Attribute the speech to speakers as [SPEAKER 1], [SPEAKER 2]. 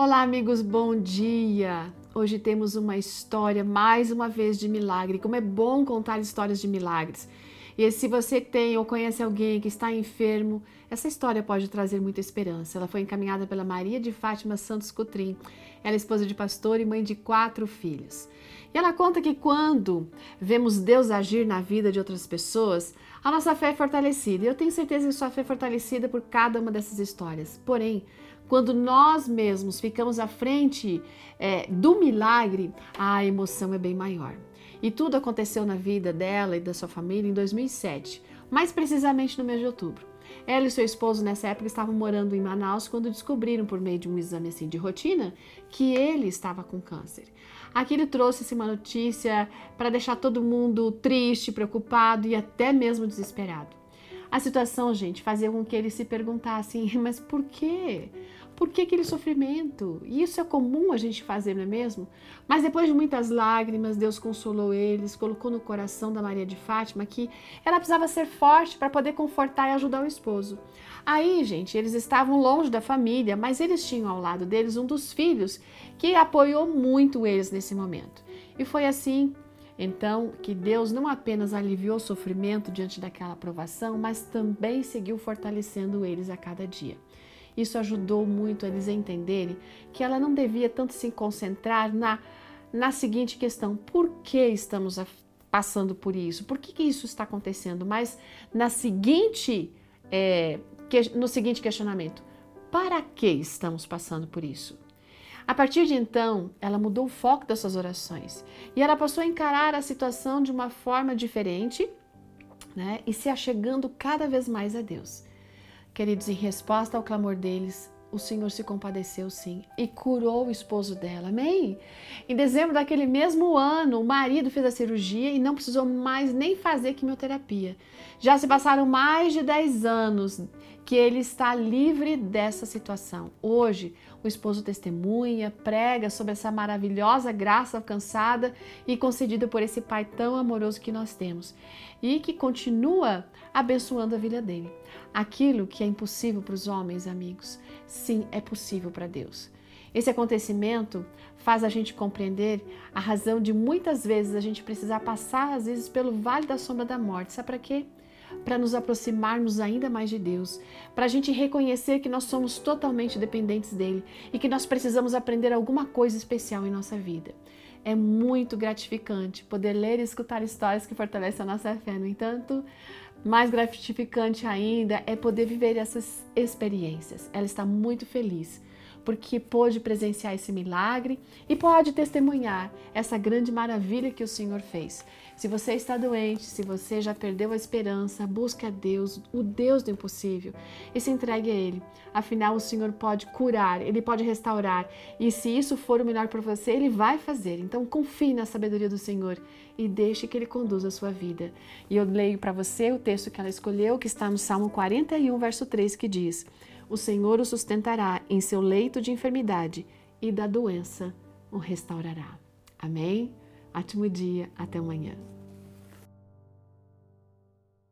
[SPEAKER 1] Olá, amigos, bom dia! Hoje temos uma história, mais uma vez, de milagre. Como é bom contar histórias de milagres. E se você tem ou conhece alguém que está enfermo, essa história pode trazer muita esperança. Ela foi encaminhada pela Maria de Fátima Santos Cotrim. Ela é esposa de pastor e mãe de quatro filhos. E ela conta que quando vemos Deus agir na vida de outras pessoas, a nossa fé é fortalecida. E eu tenho certeza que sua fé é fortalecida por cada uma dessas histórias. Porém, quando nós mesmos ficamos à frente é, do milagre, a emoção é bem maior. E tudo aconteceu na vida dela e da sua família em 2007, mais precisamente no mês de outubro. Ela e seu esposo nessa época estavam morando em Manaus quando descobriram por meio de um exame assim de rotina que ele estava com câncer. Aquilo trouxe uma notícia para deixar todo mundo triste, preocupado e até mesmo desesperado. A situação, gente, fazia com que eles se perguntassem: mas por quê? Por que aquele sofrimento? E isso é comum a gente fazer, não é mesmo? Mas depois de muitas lágrimas, Deus consolou eles, colocou no coração da Maria de Fátima que ela precisava ser forte para poder confortar e ajudar o esposo. Aí, gente, eles estavam longe da família, mas eles tinham ao lado deles um dos filhos que apoiou muito eles nesse momento. E foi assim então, que Deus não apenas aliviou o sofrimento diante daquela provação, mas também seguiu fortalecendo eles a cada dia. Isso ajudou muito eles a entenderem que ela não devia tanto se concentrar na, na seguinte questão: por que estamos passando por isso? Por que, que isso está acontecendo? Mas na seguinte, é, que, no seguinte questionamento: para que estamos passando por isso? A partir de então, ela mudou o foco das suas orações e ela passou a encarar a situação de uma forma diferente né, e se achegando cada vez mais a Deus. Queridos, em resposta ao clamor deles, o Senhor se compadeceu sim e curou o esposo dela. Amém? Em dezembro daquele mesmo ano, o marido fez a cirurgia e não precisou mais nem fazer quimioterapia. Já se passaram mais de 10 anos que ele está livre dessa situação. Hoje, o esposo testemunha, prega sobre essa maravilhosa graça alcançada e concedida por esse Pai tão amoroso que nós temos e que continua abençoando a vida dele. Aquilo que é impossível para os homens, amigos, sim, é possível para Deus. Esse acontecimento faz a gente compreender a razão de muitas vezes a gente precisar passar, às vezes, pelo vale da sombra da morte. Sabe para quê? Para nos aproximarmos ainda mais de Deus, para a gente reconhecer que nós somos totalmente dependentes dele e que nós precisamos aprender alguma coisa especial em nossa vida. É muito gratificante poder ler e escutar histórias que fortalecem a nossa fé. No entanto, mais gratificante ainda é poder viver essas experiências. Ela está muito feliz porque pôde presenciar esse milagre e pode testemunhar essa grande maravilha que o Senhor fez. Se você está doente, se você já perdeu a esperança, busque a Deus, o Deus do impossível, e se entregue a Ele. Afinal, o Senhor pode curar, Ele pode restaurar, e se isso for o melhor para você, Ele vai fazer. Então, confie na sabedoria do Senhor e deixe que Ele conduza a sua vida. E eu leio para você o texto que ela escolheu, que está no Salmo 41, verso 3, que diz o Senhor o sustentará em seu leito de enfermidade e da doença o restaurará. Amém? Ótimo dia, até amanhã.